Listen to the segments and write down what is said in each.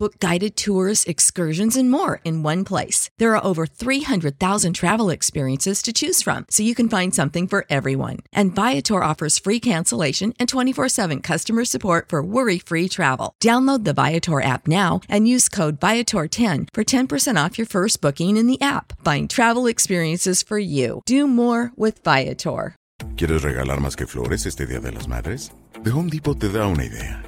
Book guided tours, excursions, and more in one place. There are over 300,000 travel experiences to choose from, so you can find something for everyone. And Viator offers free cancellation and 24 7 customer support for worry free travel. Download the Viator app now and use code Viator10 for 10% off your first booking in the app. Find travel experiences for you. Do more with Viator. ¿Quieres regalar más que flores este Día de las Madres? The Home Depot te da una idea.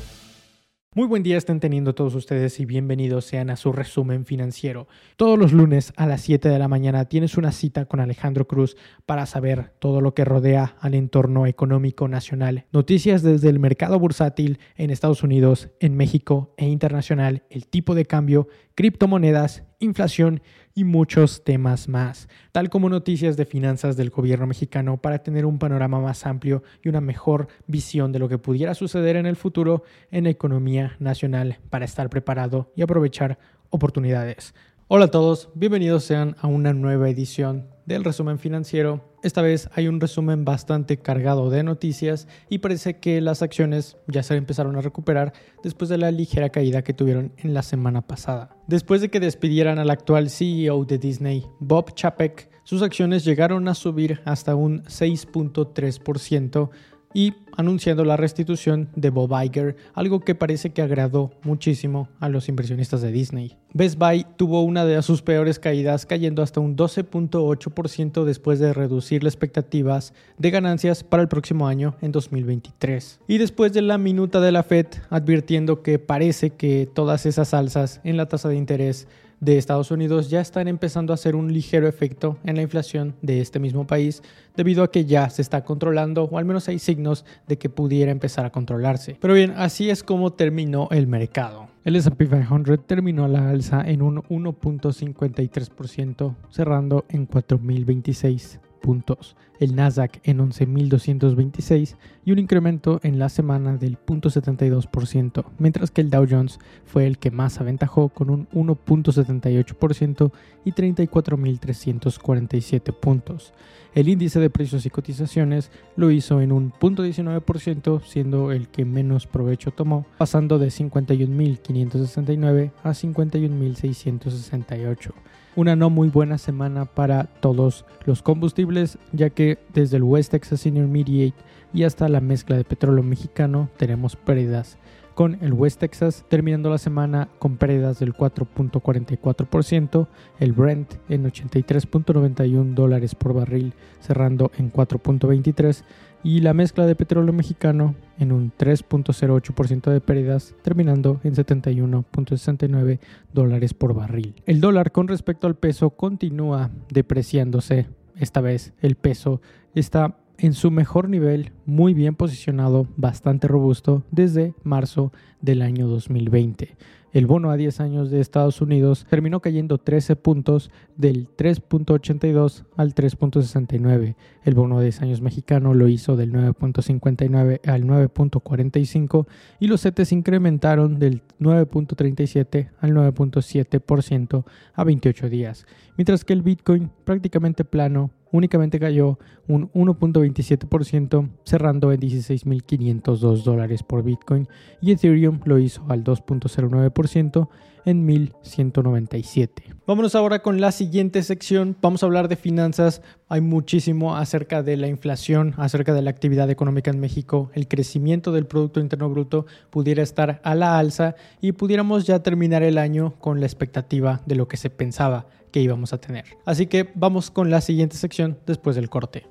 Muy buen día estén teniendo todos ustedes y bienvenidos sean a su resumen financiero. Todos los lunes a las 7 de la mañana tienes una cita con Alejandro Cruz para saber todo lo que rodea al entorno económico nacional. Noticias desde el mercado bursátil en Estados Unidos, en México e internacional, el tipo de cambio, criptomonedas, inflación y muchos temas más, tal como noticias de finanzas del gobierno mexicano para tener un panorama más amplio y una mejor visión de lo que pudiera suceder en el futuro en la economía nacional para estar preparado y aprovechar oportunidades. Hola a todos, bienvenidos sean a una nueva edición del resumen financiero. Esta vez hay un resumen bastante cargado de noticias y parece que las acciones ya se empezaron a recuperar después de la ligera caída que tuvieron en la semana pasada. Después de que despidieran al actual CEO de Disney, Bob Chapek, sus acciones llegaron a subir hasta un 6.3% y anunciando la restitución de Bob Iger, algo que parece que agradó muchísimo a los inversionistas de Disney. Best Buy tuvo una de sus peores caídas, cayendo hasta un 12.8% después de reducir las expectativas de ganancias para el próximo año en 2023. Y después de la minuta de la Fed advirtiendo que parece que todas esas alzas en la tasa de interés de Estados Unidos ya están empezando a hacer un ligero efecto en la inflación de este mismo país debido a que ya se está controlando o al menos hay signos de que pudiera empezar a controlarse. Pero bien, así es como terminó el mercado. El SP 500 terminó la alza en un 1.53%, cerrando en 4.026 puntos, el Nasdaq en 11.226 y un incremento en la semana del 0.72%, mientras que el Dow Jones fue el que más aventajó con un 1.78% y 34.347 puntos. El índice de precios y cotizaciones lo hizo en un 0.19%, siendo el que menos provecho tomó, pasando de 51.569 a 51.668 una no muy buena semana para todos los combustibles, ya que desde el West Texas Intermediate y hasta la mezcla de petróleo mexicano tenemos pérdidas, con el West Texas terminando la semana con pérdidas del 4.44%, el Brent en 83.91 dólares por barril cerrando en 4.23 y la mezcla de petróleo mexicano en un 3.08% de pérdidas, terminando en 71.69 dólares por barril. El dólar con respecto al peso continúa depreciándose. Esta vez el peso está en su mejor nivel, muy bien posicionado, bastante robusto desde marzo del año 2020. El bono a 10 años de Estados Unidos terminó cayendo 13 puntos del 3.82 al 3.69. El bono a 10 años mexicano lo hizo del 9.59 al 9.45 y los CETES incrementaron del 9.37 al 9.7% a 28 días, mientras que el Bitcoin prácticamente plano únicamente cayó un 1.27%, cerrando en 16.502 dólares por Bitcoin, y Ethereum lo hizo al 2.09% en 1197. Vámonos ahora con la siguiente sección. Vamos a hablar de finanzas. Hay muchísimo acerca de la inflación, acerca de la actividad económica en México. El crecimiento del Producto Interno Bruto pudiera estar a la alza y pudiéramos ya terminar el año con la expectativa de lo que se pensaba que íbamos a tener. Así que vamos con la siguiente sección después del corte.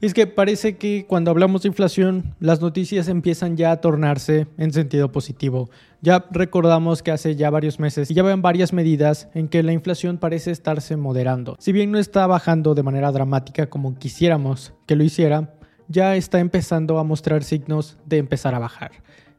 Es que parece que cuando hablamos de inflación, las noticias empiezan ya a tornarse en sentido positivo. Ya recordamos que hace ya varios meses ya ven varias medidas en que la inflación parece estarse moderando. Si bien no está bajando de manera dramática como quisiéramos que lo hiciera, ya está empezando a mostrar signos de empezar a bajar.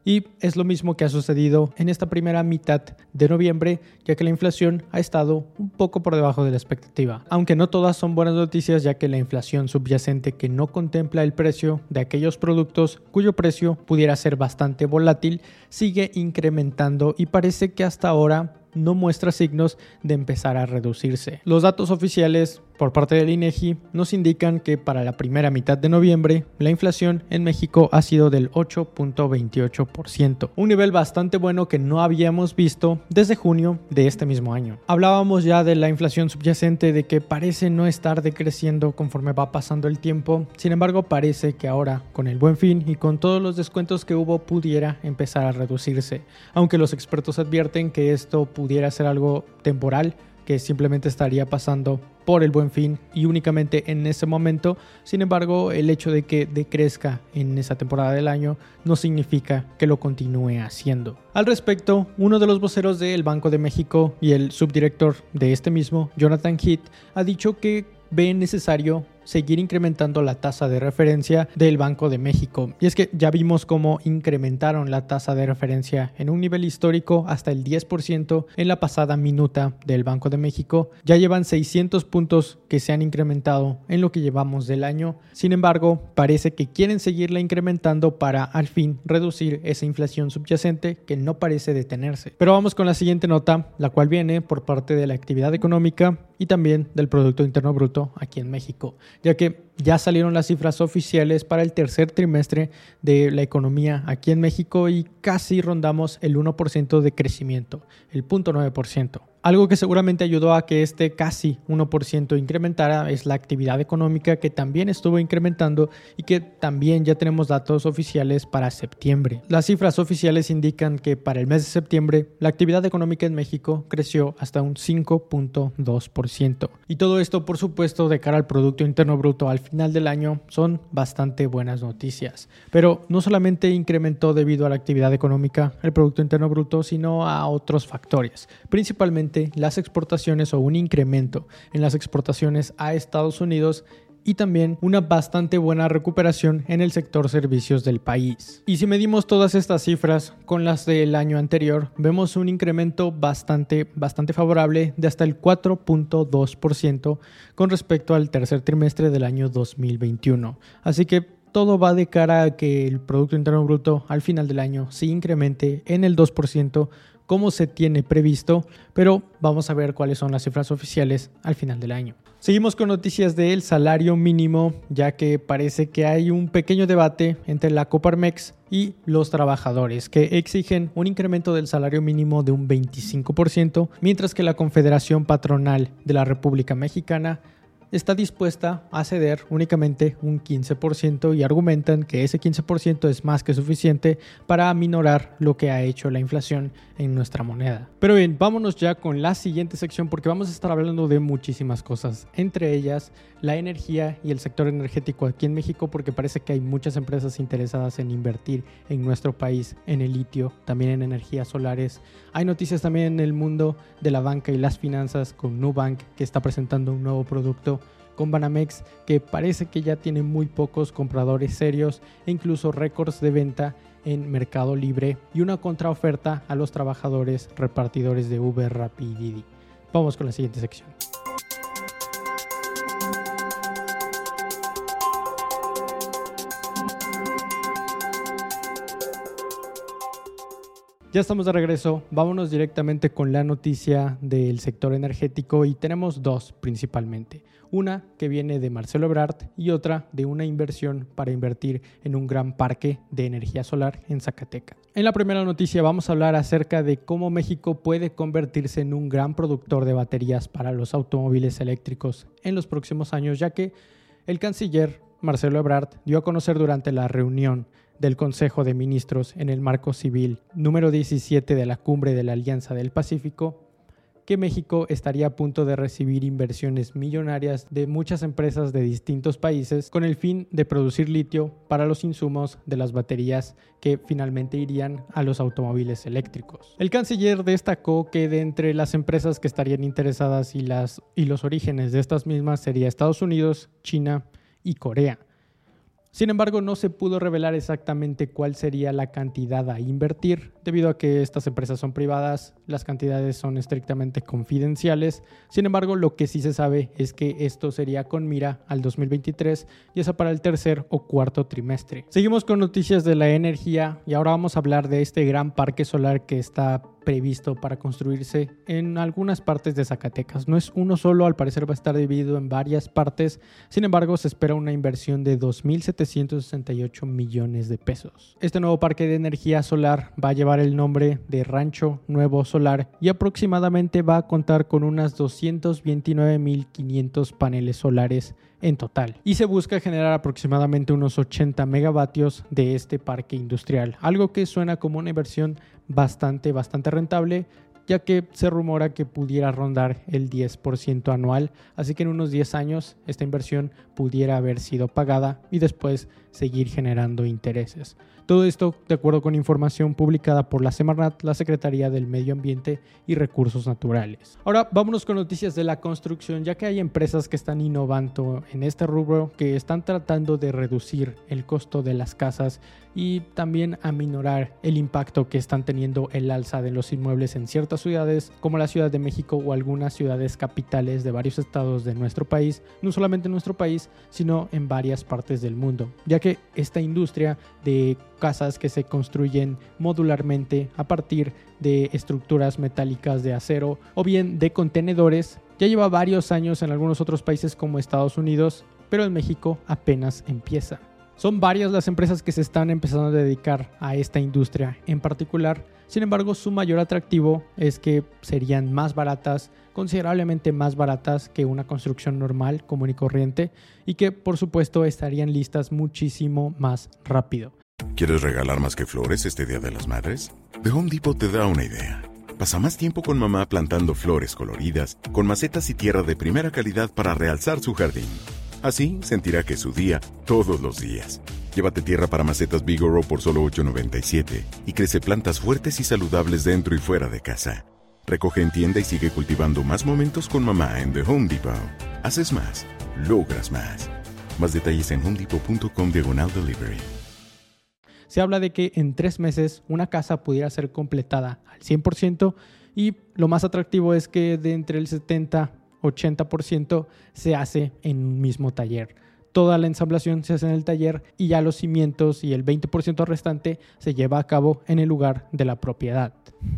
Y es lo mismo que ha sucedido en esta primera mitad de noviembre, ya que la inflación ha estado un poco por debajo de la expectativa. Aunque no todas son buenas noticias, ya que la inflación subyacente que no contempla el precio de aquellos productos cuyo precio pudiera ser bastante volátil, sigue incrementando y parece que hasta ahora no muestra signos de empezar a reducirse. Los datos oficiales por parte del INEGI nos indican que para la primera mitad de noviembre la inflación en México ha sido del 8.28%, un nivel bastante bueno que no habíamos visto desde junio de este mismo año. Hablábamos ya de la inflación subyacente de que parece no estar decreciendo conforme va pasando el tiempo, sin embargo parece que ahora con el buen fin y con todos los descuentos que hubo pudiera empezar a reducirse, aunque los expertos advierten que esto pudiera ser algo temporal que simplemente estaría pasando por el buen fin y únicamente en ese momento. Sin embargo, el hecho de que decrezca en esa temporada del año no significa que lo continúe haciendo. Al respecto, uno de los voceros del Banco de México y el subdirector de este mismo, Jonathan Heath, ha dicho que ve necesario seguir incrementando la tasa de referencia del Banco de México. Y es que ya vimos cómo incrementaron la tasa de referencia en un nivel histórico hasta el 10% en la pasada minuta del Banco de México. Ya llevan 600 puntos que se han incrementado en lo que llevamos del año. Sin embargo, parece que quieren seguirla incrementando para al fin reducir esa inflación subyacente que no parece detenerse. Pero vamos con la siguiente nota, la cual viene por parte de la actividad económica y también del Producto Interno Bruto aquí en México ya que ya salieron las cifras oficiales para el tercer trimestre de la economía aquí en México y casi rondamos el 1% de crecimiento, el 0.9%. Algo que seguramente ayudó a que este casi 1% incrementara es la actividad económica que también estuvo incrementando y que también ya tenemos datos oficiales para septiembre. Las cifras oficiales indican que para el mes de septiembre la actividad económica en México creció hasta un 5.2%. Y todo esto por supuesto de cara al Producto Interno Bruto al final del año son bastante buenas noticias. Pero no solamente incrementó debido a la actividad económica el Producto Interno Bruto, sino a otros factores, principalmente las exportaciones o un incremento en las exportaciones a Estados Unidos y también una bastante buena recuperación en el sector servicios del país. Y si medimos todas estas cifras con las del año anterior, vemos un incremento bastante, bastante favorable de hasta el 4.2% con respecto al tercer trimestre del año 2021. Así que todo va de cara a que el Producto Interno Bruto al final del año se incremente en el 2% como se tiene previsto, pero vamos a ver cuáles son las cifras oficiales al final del año. Seguimos con noticias del salario mínimo, ya que parece que hay un pequeño debate entre la Coparmex y los trabajadores, que exigen un incremento del salario mínimo de un 25%, mientras que la Confederación Patronal de la República Mexicana está dispuesta a ceder únicamente un 15% y argumentan que ese 15% es más que suficiente para aminorar lo que ha hecho la inflación en nuestra moneda. Pero bien, vámonos ya con la siguiente sección porque vamos a estar hablando de muchísimas cosas, entre ellas la energía y el sector energético aquí en México porque parece que hay muchas empresas interesadas en invertir en nuestro país en el litio, también en energías solares. Hay noticias también en el mundo de la banca y las finanzas con Nubank que está presentando un nuevo producto con Banamex que parece que ya tiene muy pocos compradores serios e incluso récords de venta en Mercado Libre y una contraoferta a los trabajadores repartidores de Uber, Didi. Vamos con la siguiente sección. Ya estamos de regreso, vámonos directamente con la noticia del sector energético y tenemos dos principalmente. Una que viene de Marcelo Ebrard y otra de una inversión para invertir en un gran parque de energía solar en Zacatecas. En la primera noticia vamos a hablar acerca de cómo México puede convertirse en un gran productor de baterías para los automóviles eléctricos en los próximos años, ya que el canciller Marcelo Ebrard dio a conocer durante la reunión del Consejo de Ministros en el marco civil número 17 de la Cumbre de la Alianza del Pacífico, que México estaría a punto de recibir inversiones millonarias de muchas empresas de distintos países con el fin de producir litio para los insumos de las baterías que finalmente irían a los automóviles eléctricos. El canciller destacó que de entre las empresas que estarían interesadas y, los orígenes de estas mismas sería Estados Unidos, China y Corea. Sin embargo, no se pudo revelar exactamente cuál sería la cantidad a invertir, debido a que estas empresas son privadas, las cantidades son estrictamente confidenciales. Sin embargo, lo que sí se sabe es que esto sería con mira al 2023, ya sea para el tercer o cuarto trimestre. Seguimos con noticias de la energía y ahora vamos a hablar de este gran parque solar que está previsto para construirse en algunas partes de Zacatecas. No es uno solo, al parecer va a estar dividido en varias partes. Sin embargo, se espera una inversión de 2.768 millones de pesos. Este nuevo parque de energía solar va a llevar el nombre de Rancho Nuevo Solar y aproximadamente va a contar con unas 229.500 paneles solares en total. Y se busca generar aproximadamente unos 80 megavatios de este parque industrial, algo que suena como una inversión bastante, bastante rentable, ya que se rumora que pudiera rondar el 10% anual, así que en unos 10 años esta inversión pudiera haber sido pagada y después seguir generando intereses. Todo esto de acuerdo con información publicada por la Semarnat, la Secretaría del Medio Ambiente y Recursos Naturales. Ahora vámonos con noticias de la construcción, ya que hay empresas que están innovando en este rubro, que están tratando de reducir el costo de las casas y también aminorar el impacto que están teniendo el alza de los inmuebles en ciertas ciudades, como la Ciudad de México o algunas ciudades capitales de varios estados de nuestro país, no solamente en nuestro país, sino en varias partes del mundo, ya que esta industria de casas que se construyen modularmente a partir de estructuras metálicas de acero o bien de contenedores ya lleva varios años en algunos otros países como Estados Unidos, pero en México apenas empieza. Son varias las empresas que se están empezando a dedicar a esta industria en particular. Sin embargo, su mayor atractivo es que serían más baratas, considerablemente más baratas que una construcción normal, común y corriente, y que por supuesto estarían listas muchísimo más rápido. ¿Quieres regalar más que flores este Día de las Madres? The Home Depot te da una idea. Pasa más tiempo con mamá plantando flores coloridas, con macetas y tierra de primera calidad para realzar su jardín. Así sentirá que es su día todos los días. Llévate tierra para macetas Bigoro por solo $8.97 y crece plantas fuertes y saludables dentro y fuera de casa. Recoge en tienda y sigue cultivando más momentos con mamá en The Home Depot. Haces más, logras más. Más detalles en homedepot.com diagonal delivery. Se habla de que en tres meses una casa pudiera ser completada al 100% y lo más atractivo es que de entre el 70 80% se hace en un mismo taller. Toda la ensamblación se hace en el taller y ya los cimientos y el 20% restante se lleva a cabo en el lugar de la propiedad.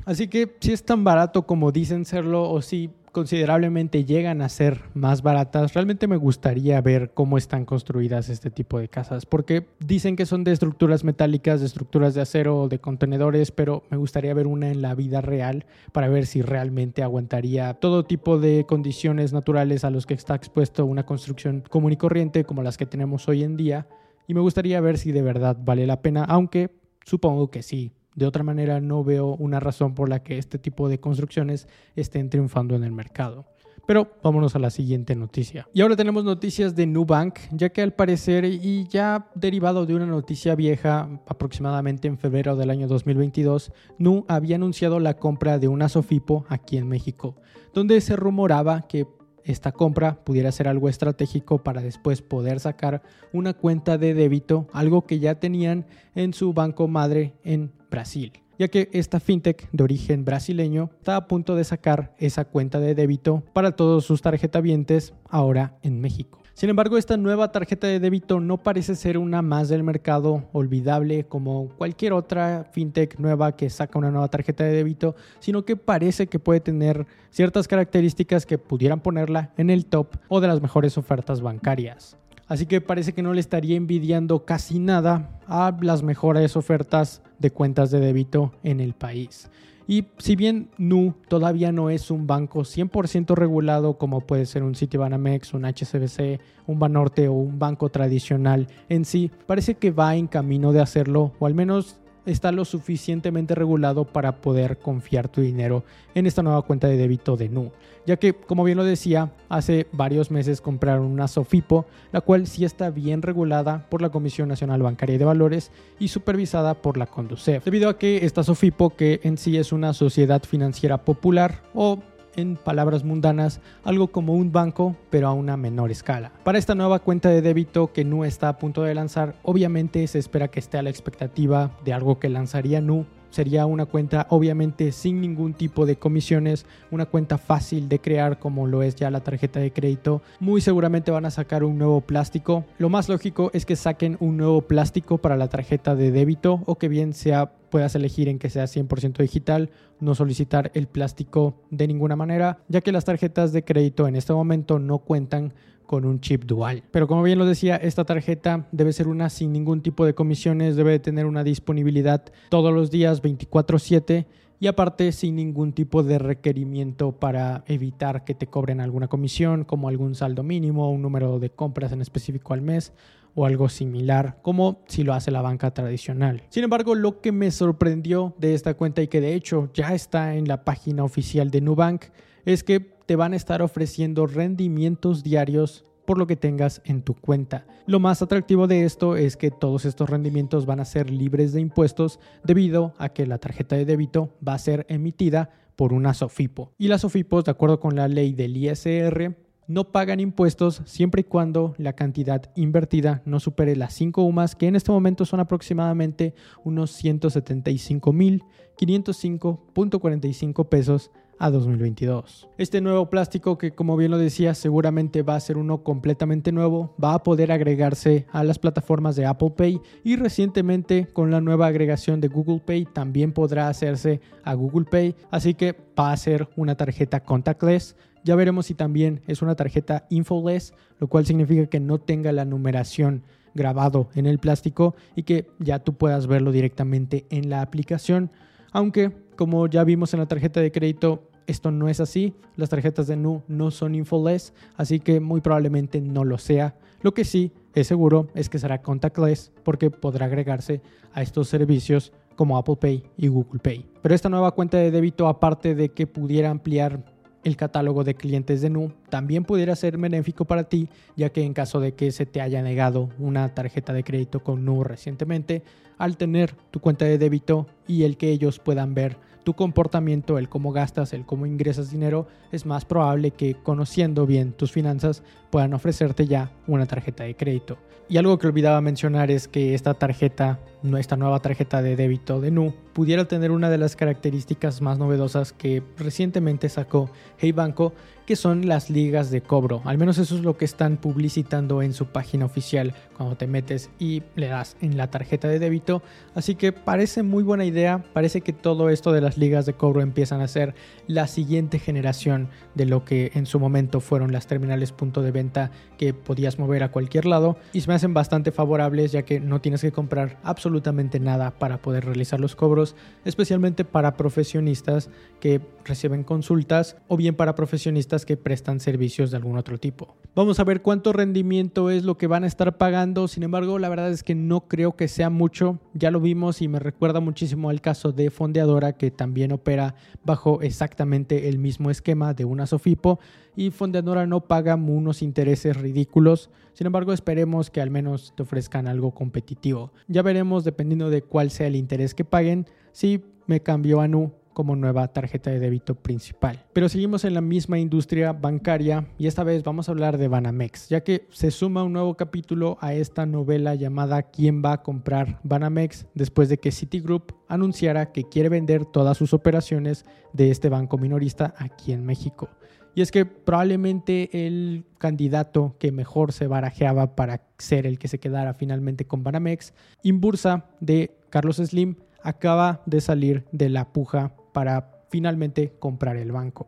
Así que si es tan barato como dicen serlo o si considerablemente llegan a ser más baratas, realmente me gustaría ver cómo están construidas este tipo de casas, porque dicen que son de estructuras metálicas, de estructuras de acero o de contenedores, pero me gustaría ver una en la vida real para ver si realmente aguantaría todo tipo de condiciones naturales a los que está expuesto una construcción común y corriente como las que tenemos hoy en día, y me gustaría ver si de verdad vale la pena, aunque supongo que sí, de otra manera, no veo una razón por la que este tipo de construcciones estén triunfando en el mercado. Pero vámonos a la siguiente noticia. Y ahora tenemos noticias de Nubank, ya que al parecer, y ya derivado de una noticia vieja, aproximadamente en febrero del año 2022, Nu había anunciado la compra de una Sofipo aquí en México, donde se rumoraba que esta compra pudiera ser algo estratégico para después poder sacar una cuenta de débito, algo que ya tenían en su banco madre en Brasil, ya que esta fintech de origen brasileño está a punto de sacar esa cuenta de débito para todos sus tarjetavientes ahora en México. Sin embargo, esta nueva tarjeta de débito no parece ser una más del mercado olvidable como cualquier otra fintech nueva que saca una nueva tarjeta de débito, sino que parece que puede tener ciertas características que pudieran ponerla en el top o de las mejores ofertas bancarias. Así que parece que no le estaría envidiando casi nada a las mejores ofertas de cuentas de débito en el país. Y si bien Nu todavía no es un banco 100% regulado como puede ser un Citibanamex, un HSBC, un Banorte o un banco tradicional en sí, parece que va en camino de hacerlo o al menos está lo suficientemente regulado para poder confiar tu dinero en esta nueva cuenta de débito de Nu, ya que como bien lo decía, hace varios meses compraron una Sofipo, la cual sí está bien regulada por la Comisión Nacional Bancaria de Valores y supervisada por la Conducef, debido a que esta Sofipo, que en sí es una sociedad financiera popular o en palabras mundanas, algo como un banco, pero a una menor escala. Para esta nueva cuenta de débito que Nu está a punto de lanzar, obviamente se espera que esté a la expectativa de algo que lanzaría Nu sería una cuenta obviamente sin ningún tipo de comisiones, una cuenta fácil de crear como lo es ya la tarjeta de crédito. Muy seguramente van a sacar un nuevo plástico. Lo más lógico es que saquen un nuevo plástico para la tarjeta de débito o que bien sea puedas elegir en que sea 100% digital, no solicitar el plástico de ninguna manera, ya que las tarjetas de crédito en este momento no cuentan con un chip dual. Pero como bien lo decía, esta tarjeta debe ser una sin ningún tipo de comisiones, debe tener una disponibilidad todos los días 24/7 y aparte sin ningún tipo de requerimiento para evitar que te cobren alguna comisión como algún saldo mínimo, un número de compras en específico al mes o algo similar como si lo hace la banca tradicional. Sin embargo, lo que me sorprendió de esta cuenta y que de hecho ya está en la página oficial de Nubank es que te van a estar ofreciendo rendimientos diarios por lo que tengas en tu cuenta. Lo más atractivo de esto es que todos estos rendimientos van a ser libres de impuestos debido a que la tarjeta de débito va a ser emitida por una SOFIPO. Y las SOFIPOS, de acuerdo con la ley del ISR, no pagan impuestos siempre y cuando la cantidad invertida no supere las 5 UMAS, que en este momento son aproximadamente unos 175.505.45 pesos a 2022. Este nuevo plástico que como bien lo decía seguramente va a ser uno completamente nuevo, va a poder agregarse a las plataformas de Apple Pay y recientemente con la nueva agregación de Google Pay también podrá hacerse a Google Pay, así que va a ser una tarjeta contactless. Ya veremos si también es una tarjeta infoless, lo cual significa que no tenga la numeración grabado en el plástico y que ya tú puedas verlo directamente en la aplicación. Aunque, como ya vimos en la tarjeta de crédito, esto no es así. Las tarjetas de Nu no son infoless, así que muy probablemente no lo sea. Lo que sí es seguro es que será contactless porque podrá agregarse a estos servicios como Apple Pay y Google Pay. Pero esta nueva cuenta de débito, aparte de que pudiera ampliar el catálogo de clientes de Nu, también pudiera ser benéfico para ti, ya que en caso de que se te haya negado una tarjeta de crédito con Nu recientemente, al tener tu cuenta de débito y el que ellos puedan ver tu comportamiento, el cómo gastas, el cómo ingresas dinero, es más probable que conociendo bien tus finanzas puedan ofrecerte ya una tarjeta de crédito. Y algo que olvidaba mencionar es que esta tarjeta, esta nueva tarjeta de débito de Nu, pudiera tener una de las características más novedosas que recientemente sacó Hey Banco, que son las ligas de cobro. Al menos eso es lo que están publicitando en su página oficial cuando te metes y le das en la tarjeta de débito. Así que parece muy buena idea. Parece que todo esto de las ligas de cobro empiezan a ser la siguiente generación de lo que en su momento fueron las terminales punto de venta que podías mover a cualquier lado. Y se me hacen bastante favorables ya que no tienes que comprar absolutamente nada para poder realizar los cobros. Especialmente para profesionistas que reciben consultas o bien para profesionistas que prestan servicios de algún otro tipo. Vamos a ver cuánto rendimiento es lo que van a estar pagando, sin embargo la verdad es que no creo que sea mucho, ya lo vimos y me recuerda muchísimo al caso de Fondeadora que también opera bajo exactamente el mismo esquema de una Sofipo y Fondeadora no paga unos intereses ridículos, sin embargo esperemos que al menos te ofrezcan algo competitivo. Ya veremos dependiendo de cuál sea el interés que paguen. Si me cambio a Nu como nueva tarjeta de débito principal. Pero seguimos en la misma industria bancaria y esta vez vamos a hablar de Banamex, ya que se suma un nuevo capítulo a esta novela llamada ¿Quién va a comprar Banamex? después de que Citigroup anunciara que quiere vender todas sus operaciones de este banco minorista aquí en México. Y es que probablemente el candidato que mejor se barajeaba para ser el que se quedara finalmente con Banamex, Inbursa de Carlos Slim, acaba de salir de la puja para finalmente comprar el banco.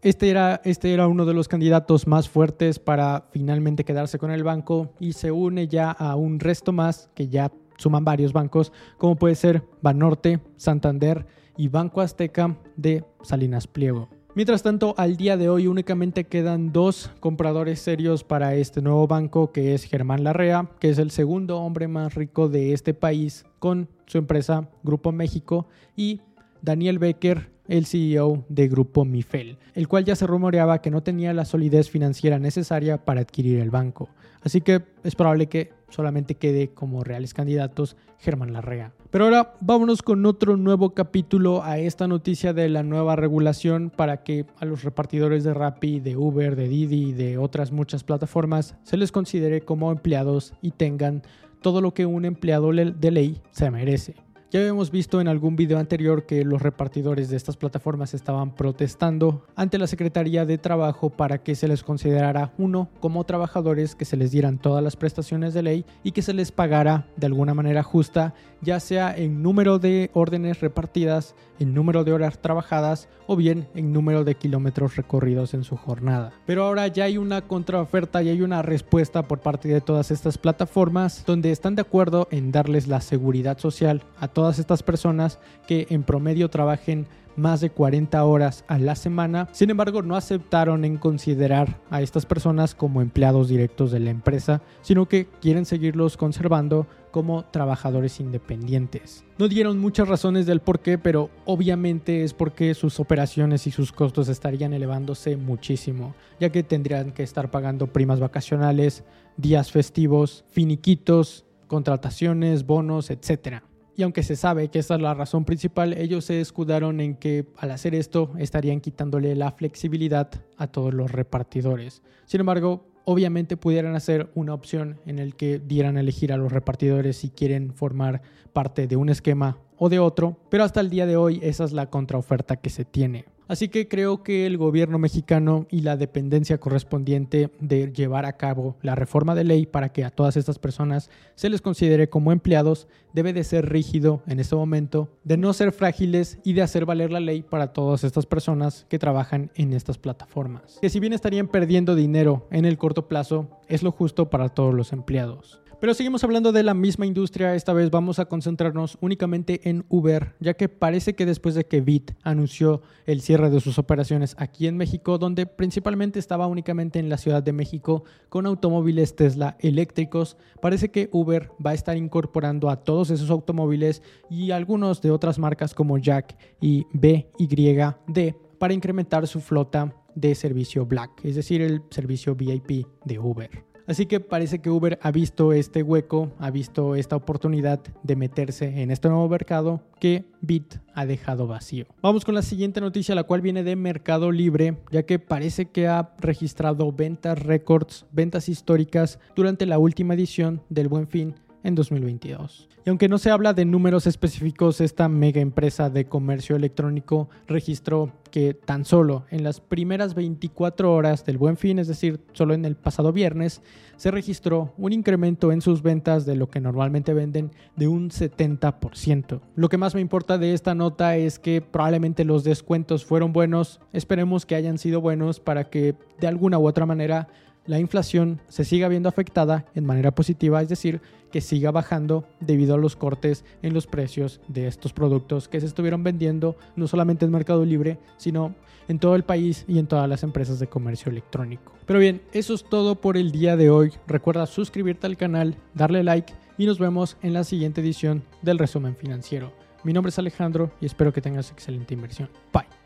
Este era, este era uno de los candidatos más fuertes para finalmente quedarse con el banco y se une ya a un resto más que ya suman varios bancos, como puede ser Banorte, Santander y Banco Azteca de Salinas Pliego. Mientras tanto, al día de hoy únicamente quedan dos compradores serios para este nuevo banco, que es Germán Larrea, que es el segundo hombre más rico de este país con su empresa Grupo México, y Daniel Becker, el CEO de Grupo Mifel, el cual ya se rumoreaba que no tenía la solidez financiera necesaria para adquirir el banco. Así que es probable que solamente quede como reales candidatos Germán Larrea. Pero ahora vámonos con otro nuevo capítulo a esta noticia de la nueva regulación para que a los repartidores de Rappi, de Uber, de Didi y de otras muchas plataformas se les considere como empleados y tengan todo lo que un empleado de ley se merece. Ya habíamos visto en algún video anterior que los repartidores de estas plataformas estaban protestando ante la Secretaría de Trabajo para que se les considerara uno como trabajadores, que se les dieran todas las prestaciones de ley y que se les pagara de alguna manera justa, ya sea en número de órdenes repartidas, en número de horas trabajadas o bien en número de kilómetros recorridos en su jornada. Pero ahora ya hay una contraoferta y hay una respuesta por parte de todas estas plataformas donde están de acuerdo en darles la seguridad social a todas estas personas que en promedio trabajen más de 40 horas a la semana. Sin embargo, no aceptaron en considerar a estas personas como empleados directos de la empresa, sino que quieren seguirlos conservando como trabajadores independientes. No dieron muchas razones del por qué, pero obviamente es porque sus operaciones y sus costos estarían elevándose muchísimo, ya que tendrían que estar pagando primas vacacionales, días festivos, finiquitos, contrataciones, bonos, etc. Y aunque se sabe que esta es la razón principal, ellos se escudaron en que al hacer esto estarían quitándole la flexibilidad a todos los repartidores. Sin embargo, obviamente pudieran hacer una opción en el que dieran a elegir a los repartidores si quieren formar parte de un esquema o de otro, pero hasta el día de hoy esa es la contraoferta que se tiene. Así que creo que el gobierno mexicano y la dependencia correspondiente de llevar a cabo la reforma de ley para que a todas estas personas se les considere como empleados debe de ser rígido en este momento, de no ser frágiles y de hacer valer la ley para todas estas personas que trabajan en estas plataformas. Que si bien estarían perdiendo dinero en el corto plazo, es lo justo para todos los empleados. Pero seguimos hablando de la misma industria, esta vez vamos a concentrarnos únicamente en Uber, ya que parece que después de que Bit anunció el cierre de sus operaciones aquí en México, donde principalmente estaba únicamente en la Ciudad de México con automóviles Tesla eléctricos, parece que Uber va a estar incorporando a todos esos automóviles y algunos de otras marcas como Jack y BYD para incrementar su flota de servicio Black, es decir, el servicio VIP de Uber. Así que parece que Uber ha visto este hueco, ha visto esta oportunidad de meterse en este nuevo mercado que Bit ha dejado vacío. Vamos con la siguiente noticia, la cual viene de Mercado Libre, ya que parece que ha registrado ventas récords, ventas históricas durante la última edición del Buen Fin en 2022. Y aunque no se habla de números específicos, esta mega empresa de comercio electrónico registró que tan solo en las primeras 24 horas del buen fin, es decir, solo en el pasado viernes, se registró un incremento en sus ventas de lo que normalmente venden de un 70%. Lo que más me importa de esta nota es que probablemente los descuentos fueron buenos, esperemos que hayan sido buenos para que de alguna u otra manera la inflación se siga viendo afectada en manera positiva, es decir, que siga bajando debido a los cortes en los precios de estos productos que se estuvieron vendiendo no solamente en Mercado Libre, sino en todo el país y en todas las empresas de comercio electrónico. Pero bien, eso es todo por el día de hoy. Recuerda suscribirte al canal, darle like y nos vemos en la siguiente edición del resumen financiero. Mi nombre es Alejandro y espero que tengas excelente inversión. Bye.